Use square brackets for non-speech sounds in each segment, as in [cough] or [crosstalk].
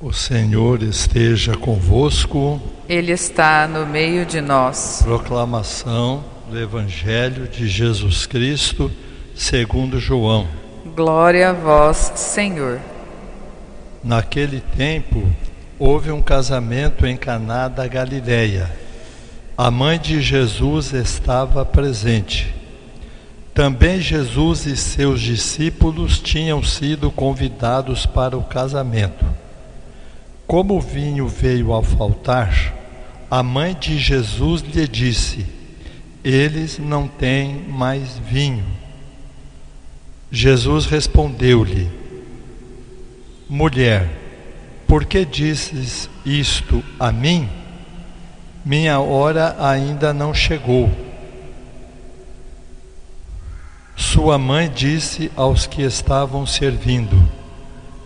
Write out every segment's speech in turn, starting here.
O Senhor esteja convosco. Ele está no meio de nós. Proclamação do Evangelho de Jesus Cristo, segundo João. Glória a vós, Senhor. Naquele tempo, houve um casamento em Caná da Galileia. A mãe de Jesus estava presente. Também Jesus e seus discípulos tinham sido convidados para o casamento. Como o vinho veio a faltar, a mãe de Jesus lhe disse: Eles não têm mais vinho. Jesus respondeu-lhe: Mulher, por que dizes isto a mim? Minha hora ainda não chegou. Sua mãe disse aos que estavam servindo: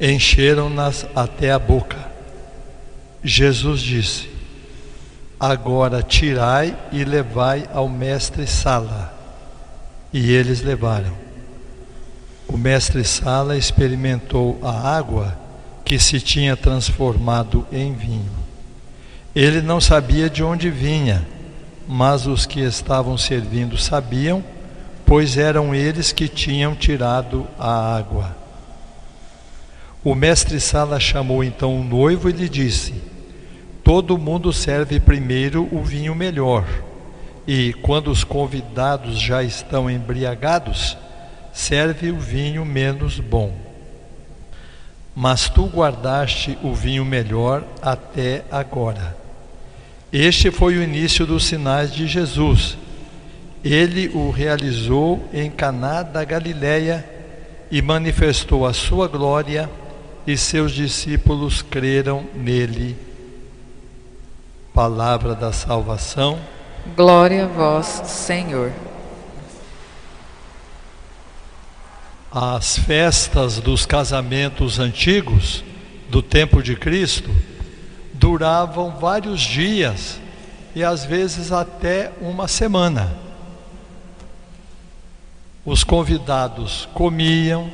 Encheram-nas até a boca. Jesus disse: Agora tirai e levai ao mestre Sala. E eles levaram. O mestre Sala experimentou a água que se tinha transformado em vinho. Ele não sabia de onde vinha, mas os que estavam servindo sabiam pois eram eles que tinham tirado a água. O mestre Sala chamou então o noivo e lhe disse: Todo mundo serve primeiro o vinho melhor, e quando os convidados já estão embriagados, serve o vinho menos bom. Mas tu guardaste o vinho melhor até agora. Este foi o início dos sinais de Jesus ele o realizou em Caná da Galileia e manifestou a sua glória, e seus discípulos creram nele. Palavra da salvação. Glória a vós, Senhor. As festas dos casamentos antigos, do tempo de Cristo, duravam vários dias e às vezes até uma semana. Os convidados comiam,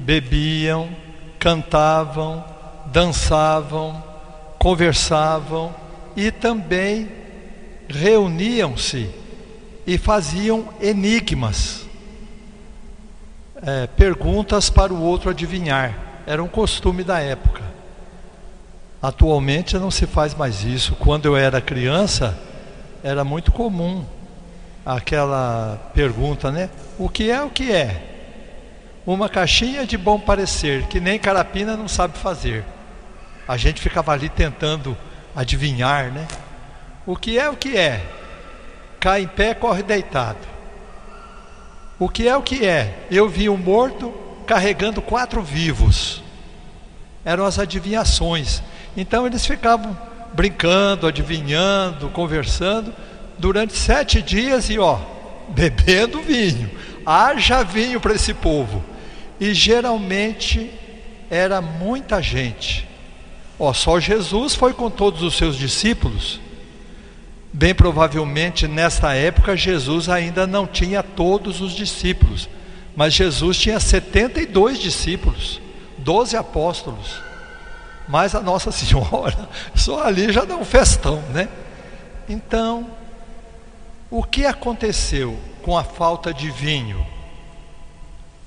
bebiam, cantavam, dançavam, conversavam e também reuniam-se e faziam enigmas, é, perguntas para o outro adivinhar. Era um costume da época. Atualmente não se faz mais isso. Quando eu era criança, era muito comum aquela pergunta, né? O que é o que é? Uma caixinha de bom parecer, que nem carapina não sabe fazer. A gente ficava ali tentando adivinhar, né? O que é o que é? Cai em pé, corre deitado. O que é o que é? Eu vi um morto carregando quatro vivos. Eram as adivinhações. Então eles ficavam brincando, adivinhando, conversando durante sete dias e ó, bebendo vinho. Haja vinho para esse povo. E geralmente era muita gente. Ó, só Jesus foi com todos os seus discípulos. Bem provavelmente nesta época Jesus ainda não tinha todos os discípulos, mas Jesus tinha 72 discípulos, 12 apóstolos. Mas a Nossa [laughs] Senhora, só ali já dá um festão, né? Então, o que aconteceu com a falta de vinho?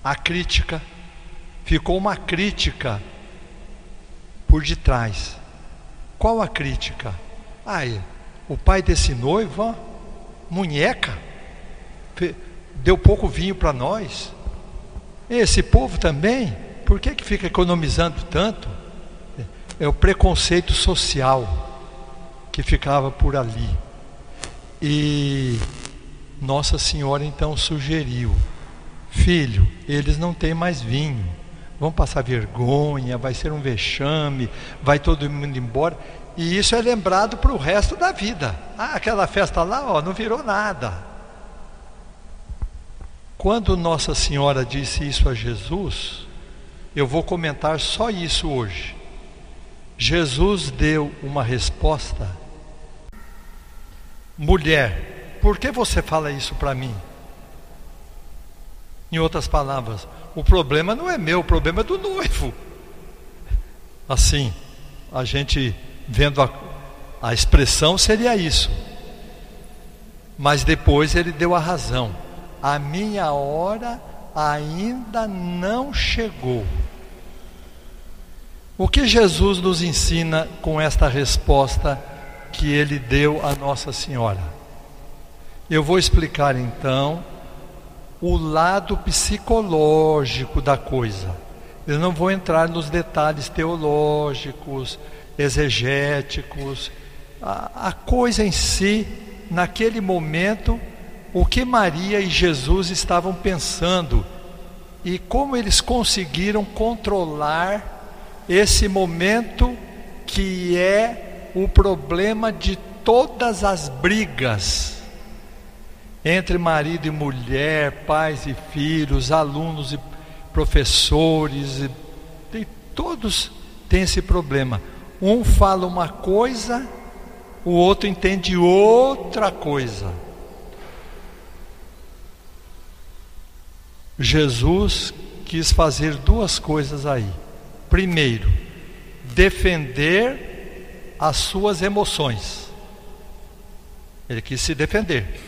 A crítica. Ficou uma crítica por detrás. Qual a crítica? Ai, o pai desse noivo, ó, munheca, deu pouco vinho para nós. Esse povo também, por que, que fica economizando tanto? É o preconceito social que ficava por ali. E Nossa Senhora então sugeriu: Filho, eles não têm mais vinho, vão passar vergonha, vai ser um vexame, vai todo mundo embora. E isso é lembrado para o resto da vida. Ah, aquela festa lá, ó, não virou nada. Quando Nossa Senhora disse isso a Jesus, eu vou comentar só isso hoje. Jesus deu uma resposta. Mulher, por que você fala isso para mim? Em outras palavras, o problema não é meu, o problema é do noivo. Assim, a gente vendo a, a expressão seria isso. Mas depois ele deu a razão. A minha hora ainda não chegou. O que Jesus nos ensina com esta resposta que ele deu a Nossa Senhora? Eu vou explicar então o lado psicológico da coisa. Eu não vou entrar nos detalhes teológicos, exegéticos. A, a coisa em si, naquele momento, o que Maria e Jesus estavam pensando e como eles conseguiram controlar esse momento que é o problema de todas as brigas entre marido e mulher, pais e filhos, alunos e professores, e, todos têm esse problema. Um fala uma coisa, o outro entende outra coisa. Jesus quis fazer duas coisas aí. Primeiro, defender as suas emoções. Ele quis se defender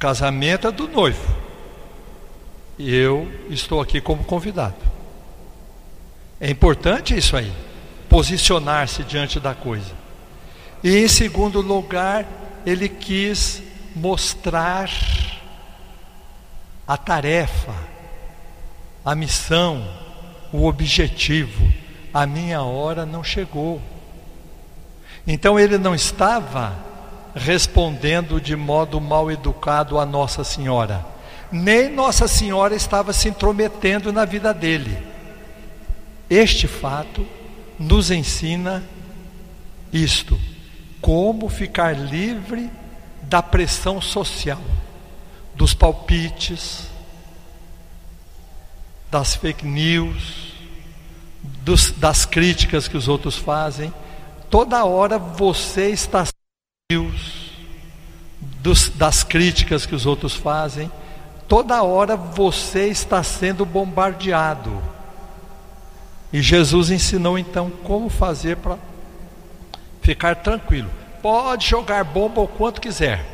casamento é do noivo. E eu estou aqui como convidado. É importante isso aí, posicionar-se diante da coisa. E em segundo lugar, ele quis mostrar a tarefa, a missão, o objetivo. A minha hora não chegou. Então ele não estava respondendo de modo mal educado a Nossa Senhora. Nem Nossa Senhora estava se intrometendo na vida dele. Este fato nos ensina isto: como ficar livre da pressão social, dos palpites, das fake news, dos, das críticas que os outros fazem. Toda hora você está dos, das críticas que os outros fazem, toda hora você está sendo bombardeado. E Jesus ensinou então como fazer para ficar tranquilo. Pode jogar bomba o quanto quiser,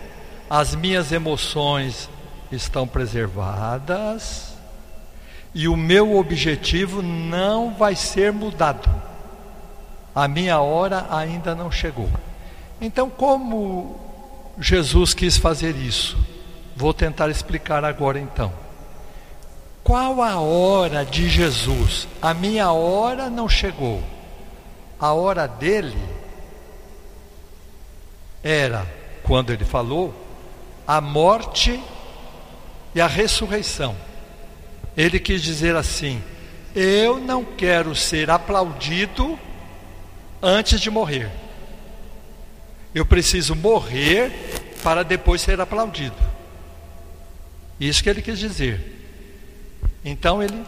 as minhas emoções estão preservadas e o meu objetivo não vai ser mudado. A minha hora ainda não chegou. Então, como Jesus quis fazer isso? Vou tentar explicar agora então. Qual a hora de Jesus? A minha hora não chegou. A hora dele era, quando ele falou, a morte e a ressurreição. Ele quis dizer assim: Eu não quero ser aplaudido antes de morrer. Eu preciso morrer para depois ser aplaudido. Isso que ele quis dizer. Então ele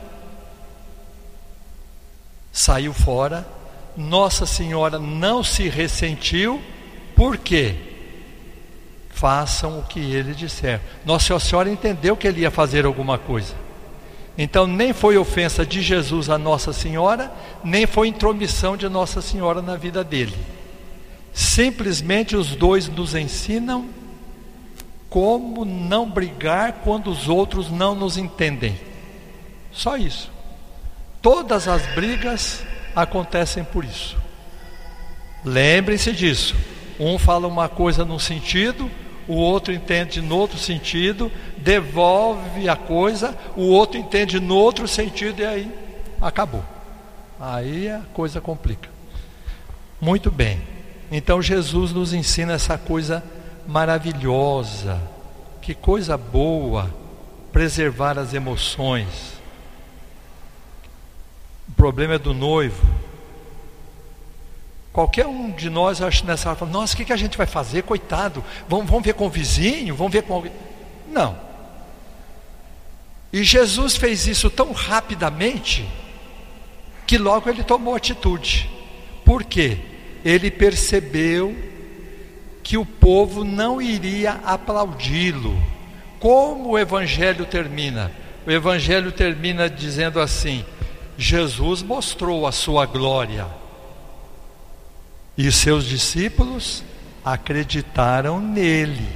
saiu fora. Nossa Senhora não se ressentiu, por quê? Façam o que ele disser. Nossa Senhora entendeu que ele ia fazer alguma coisa. Então, nem foi ofensa de Jesus a Nossa Senhora, nem foi intromissão de Nossa Senhora na vida dele. Simplesmente os dois nos ensinam como não brigar quando os outros não nos entendem. Só isso. Todas as brigas acontecem por isso. Lembrem-se disso. Um fala uma coisa num sentido, o outro entende no outro sentido, devolve a coisa, o outro entende no outro sentido e aí acabou. Aí a coisa complica. Muito bem. Então Jesus nos ensina essa coisa maravilhosa, que coisa boa preservar as emoções. problema é do noivo. Qualquer um de nós, acho nessa hora, fala, nossa, o que, que a gente vai fazer? Coitado, vamos, vamos ver com o vizinho, vamos ver com alguém. Não. E Jesus fez isso tão rapidamente que logo ele tomou atitude. Por quê? Ele percebeu que o povo não iria aplaudi-lo. Como o evangelho termina? O evangelho termina dizendo assim: Jesus mostrou a sua glória. E seus discípulos acreditaram nele.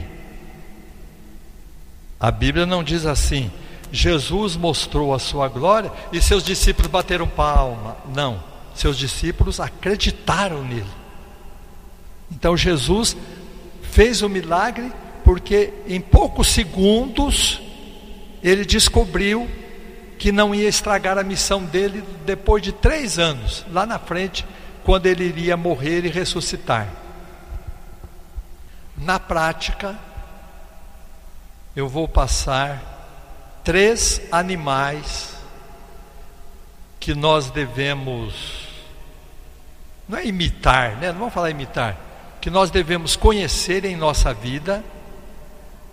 A Bíblia não diz assim: Jesus mostrou a sua glória e seus discípulos bateram palma. Não, seus discípulos acreditaram nele. Então Jesus fez o milagre porque em poucos segundos ele descobriu que não ia estragar a missão dele depois de três anos, lá na frente, quando ele iria morrer e ressuscitar. Na prática, eu vou passar três animais que nós devemos, não é imitar, né? não vamos falar imitar, que nós devemos conhecer em nossa vida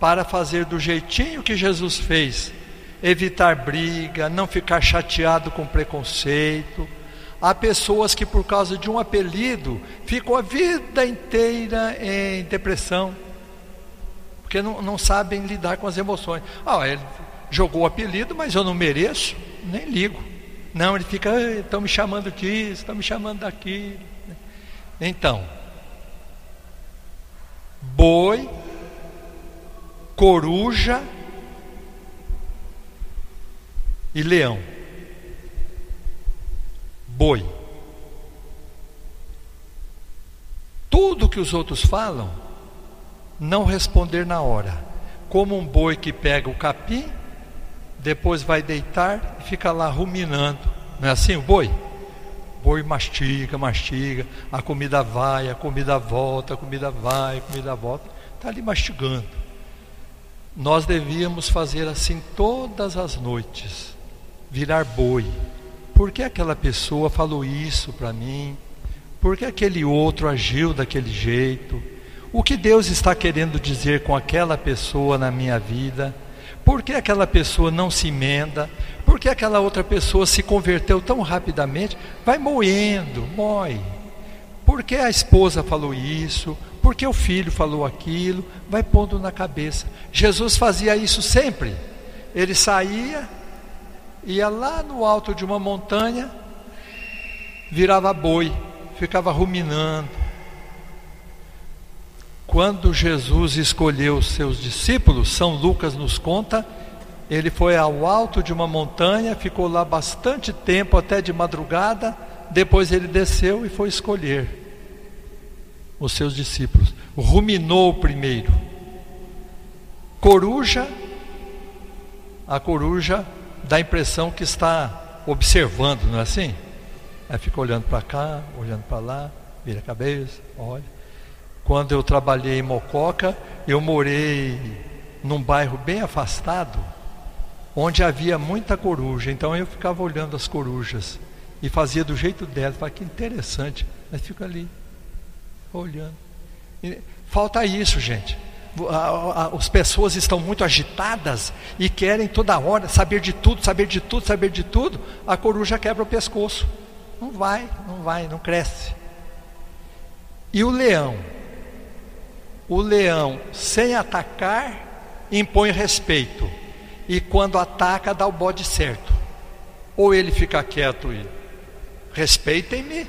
para fazer do jeitinho que Jesus fez, evitar briga, não ficar chateado com preconceito. Há pessoas que, por causa de um apelido, ficam a vida inteira em depressão, porque não, não sabem lidar com as emoções. Ah, ele jogou o apelido, mas eu não mereço, nem ligo. Não, ele fica, estão me chamando disso, estão me chamando daquilo. Então, boi, coruja e leão. Boi. Tudo que os outros falam, não responder na hora. Como um boi que pega o capim depois vai deitar e fica lá ruminando. Não é assim o boi? Boi mastiga, mastiga, a comida vai, a comida volta, a comida vai, a comida volta. Está ali mastigando. Nós devíamos fazer assim todas as noites, virar boi. Por que aquela pessoa falou isso para mim? Por que aquele outro agiu daquele jeito? O que Deus está querendo dizer com aquela pessoa na minha vida? Por que aquela pessoa não se emenda? Por que aquela outra pessoa se converteu tão rapidamente? Vai moendo, moe. Por que a esposa falou isso? Por que o filho falou aquilo? Vai pondo na cabeça. Jesus fazia isso sempre. Ele saía, ia lá no alto de uma montanha, virava boi, ficava ruminando, quando Jesus escolheu seus discípulos, São Lucas nos conta, ele foi ao alto de uma montanha, ficou lá bastante tempo, até de madrugada, depois ele desceu e foi escolher os seus discípulos. Ruminou primeiro. Coruja, a coruja dá a impressão que está observando, não é assim? Aí fica olhando para cá, olhando para lá, vira a cabeça, olha. Quando eu trabalhei em Mococa, eu morei num bairro bem afastado, onde havia muita coruja. Então eu ficava olhando as corujas e fazia do jeito dela. Falei, que interessante. Mas fica ali, olhando. E falta isso, gente. As pessoas estão muito agitadas e querem toda hora saber de tudo, saber de tudo, saber de tudo. A coruja quebra o pescoço. Não vai, não vai, não cresce. E o leão? O leão, sem atacar, impõe respeito. E quando ataca, dá o bode certo. Ou ele fica quieto e respeitem-me,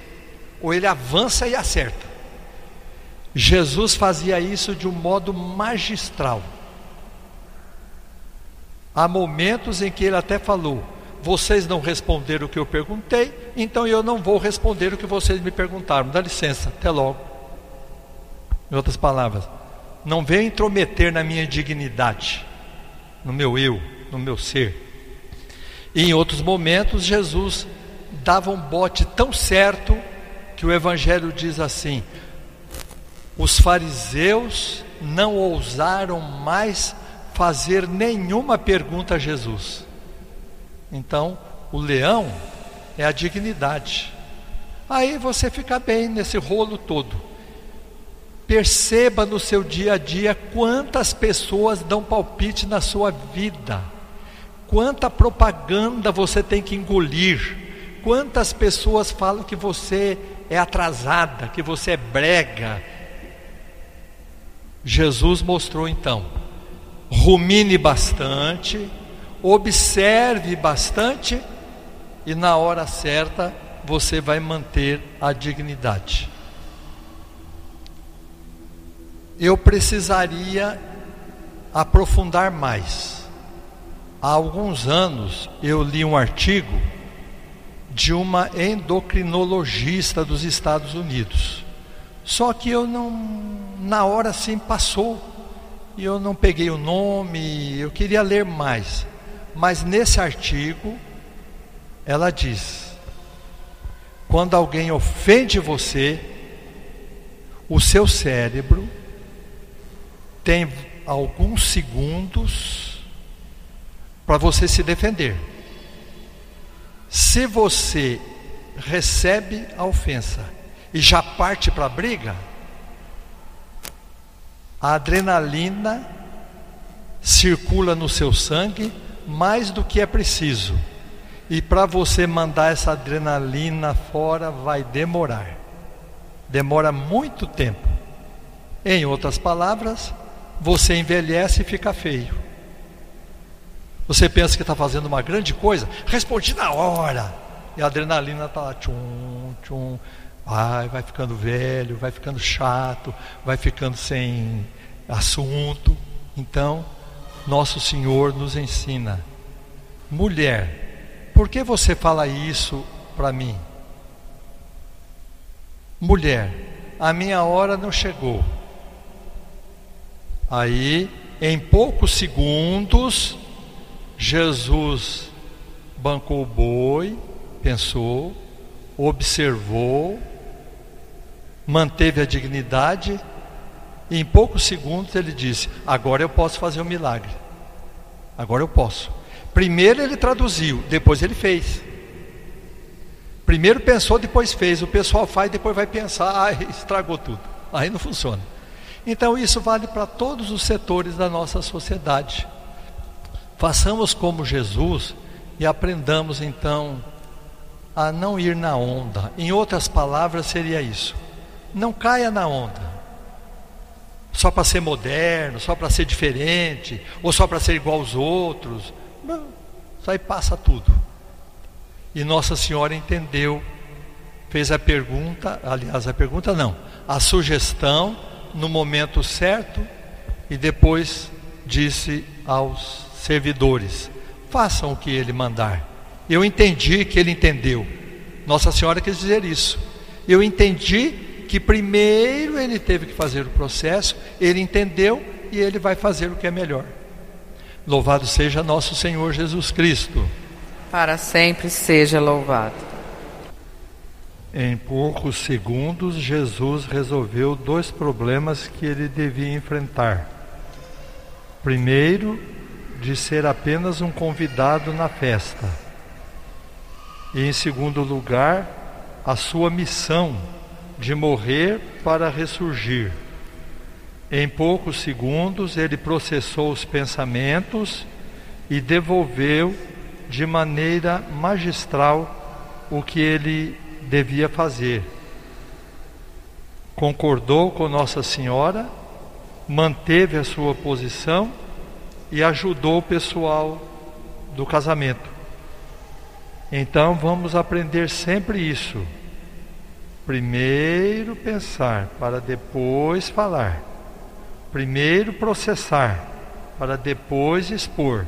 ou ele avança e acerta. Jesus fazia isso de um modo magistral. Há momentos em que ele até falou: Vocês não responderam o que eu perguntei, então eu não vou responder o que vocês me perguntaram. Dá licença, até logo. Em outras palavras, não venha intrometer na minha dignidade, no meu eu, no meu ser. E em outros momentos, Jesus dava um bote tão certo que o Evangelho diz assim: os fariseus não ousaram mais fazer nenhuma pergunta a Jesus. Então, o leão é a dignidade. Aí você fica bem nesse rolo todo. Perceba no seu dia a dia quantas pessoas dão palpite na sua vida, quanta propaganda você tem que engolir, quantas pessoas falam que você é atrasada, que você é brega. Jesus mostrou então: rumine bastante, observe bastante e na hora certa você vai manter a dignidade. Eu precisaria aprofundar mais. Há alguns anos eu li um artigo de uma endocrinologista dos Estados Unidos. Só que eu não, na hora assim passou, e eu não peguei o nome, eu queria ler mais. Mas nesse artigo, ela diz: quando alguém ofende você, o seu cérebro tem alguns segundos para você se defender. Se você recebe a ofensa e já parte para a briga, a adrenalina circula no seu sangue mais do que é preciso. E para você mandar essa adrenalina fora vai demorar. Demora muito tempo. Em outras palavras, você envelhece e fica feio. Você pensa que está fazendo uma grande coisa, respondi na hora. E a adrenalina está lá, tchum, tchum. Vai, vai ficando velho, vai ficando chato, vai ficando sem assunto. Então, nosso Senhor nos ensina: mulher, por que você fala isso para mim? Mulher, a minha hora não chegou. Aí, em poucos segundos, Jesus bancou o boi, pensou, observou, manteve a dignidade e em poucos segundos ele disse: Agora eu posso fazer um milagre. Agora eu posso. Primeiro ele traduziu, depois ele fez. Primeiro pensou, depois fez. O pessoal faz, depois vai pensar, ah, [laughs] estragou tudo. Aí não funciona. Então isso vale para todos os setores da nossa sociedade. Façamos como Jesus e aprendamos então a não ir na onda. Em outras palavras, seria isso: não caia na onda. Só para ser moderno, só para ser diferente, ou só para ser igual aos outros. Não, isso aí passa tudo. E Nossa Senhora entendeu, fez a pergunta, aliás, a pergunta não, a sugestão no momento certo e depois disse aos servidores: façam o que ele mandar. Eu entendi que ele entendeu. Nossa Senhora quis dizer isso. Eu entendi que primeiro ele teve que fazer o processo, ele entendeu e ele vai fazer o que é melhor. Louvado seja nosso Senhor Jesus Cristo. Para sempre seja louvado. Em poucos segundos, Jesus resolveu dois problemas que ele devia enfrentar. Primeiro, de ser apenas um convidado na festa. E em segundo lugar, a sua missão de morrer para ressurgir. Em poucos segundos, ele processou os pensamentos e devolveu de maneira magistral o que ele devia fazer. Concordou com Nossa Senhora, manteve a sua posição e ajudou o pessoal do casamento. Então vamos aprender sempre isso. Primeiro pensar para depois falar. Primeiro processar para depois expor.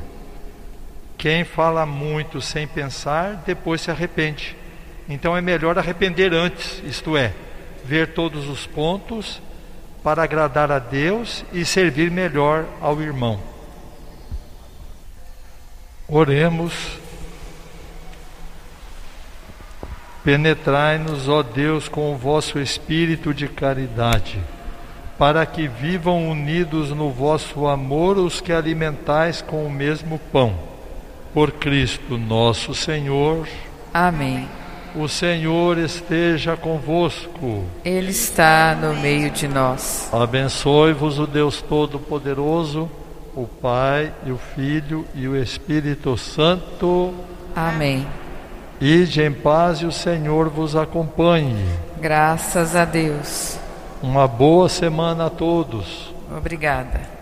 Quem fala muito sem pensar, depois se arrepende. Então é melhor arrepender antes, isto é, ver todos os pontos para agradar a Deus e servir melhor ao irmão. Oremos. Penetrai-nos, ó Deus, com o vosso espírito de caridade, para que vivam unidos no vosso amor os que alimentais com o mesmo pão. Por Cristo nosso Senhor. Amém. O Senhor esteja convosco. Ele está no meio de nós. Abençoe-vos o Deus Todo-Poderoso, o Pai e o Filho e o Espírito Santo. Amém. Ide em paz e o Senhor vos acompanhe. Graças a Deus. Uma boa semana a todos. Obrigada.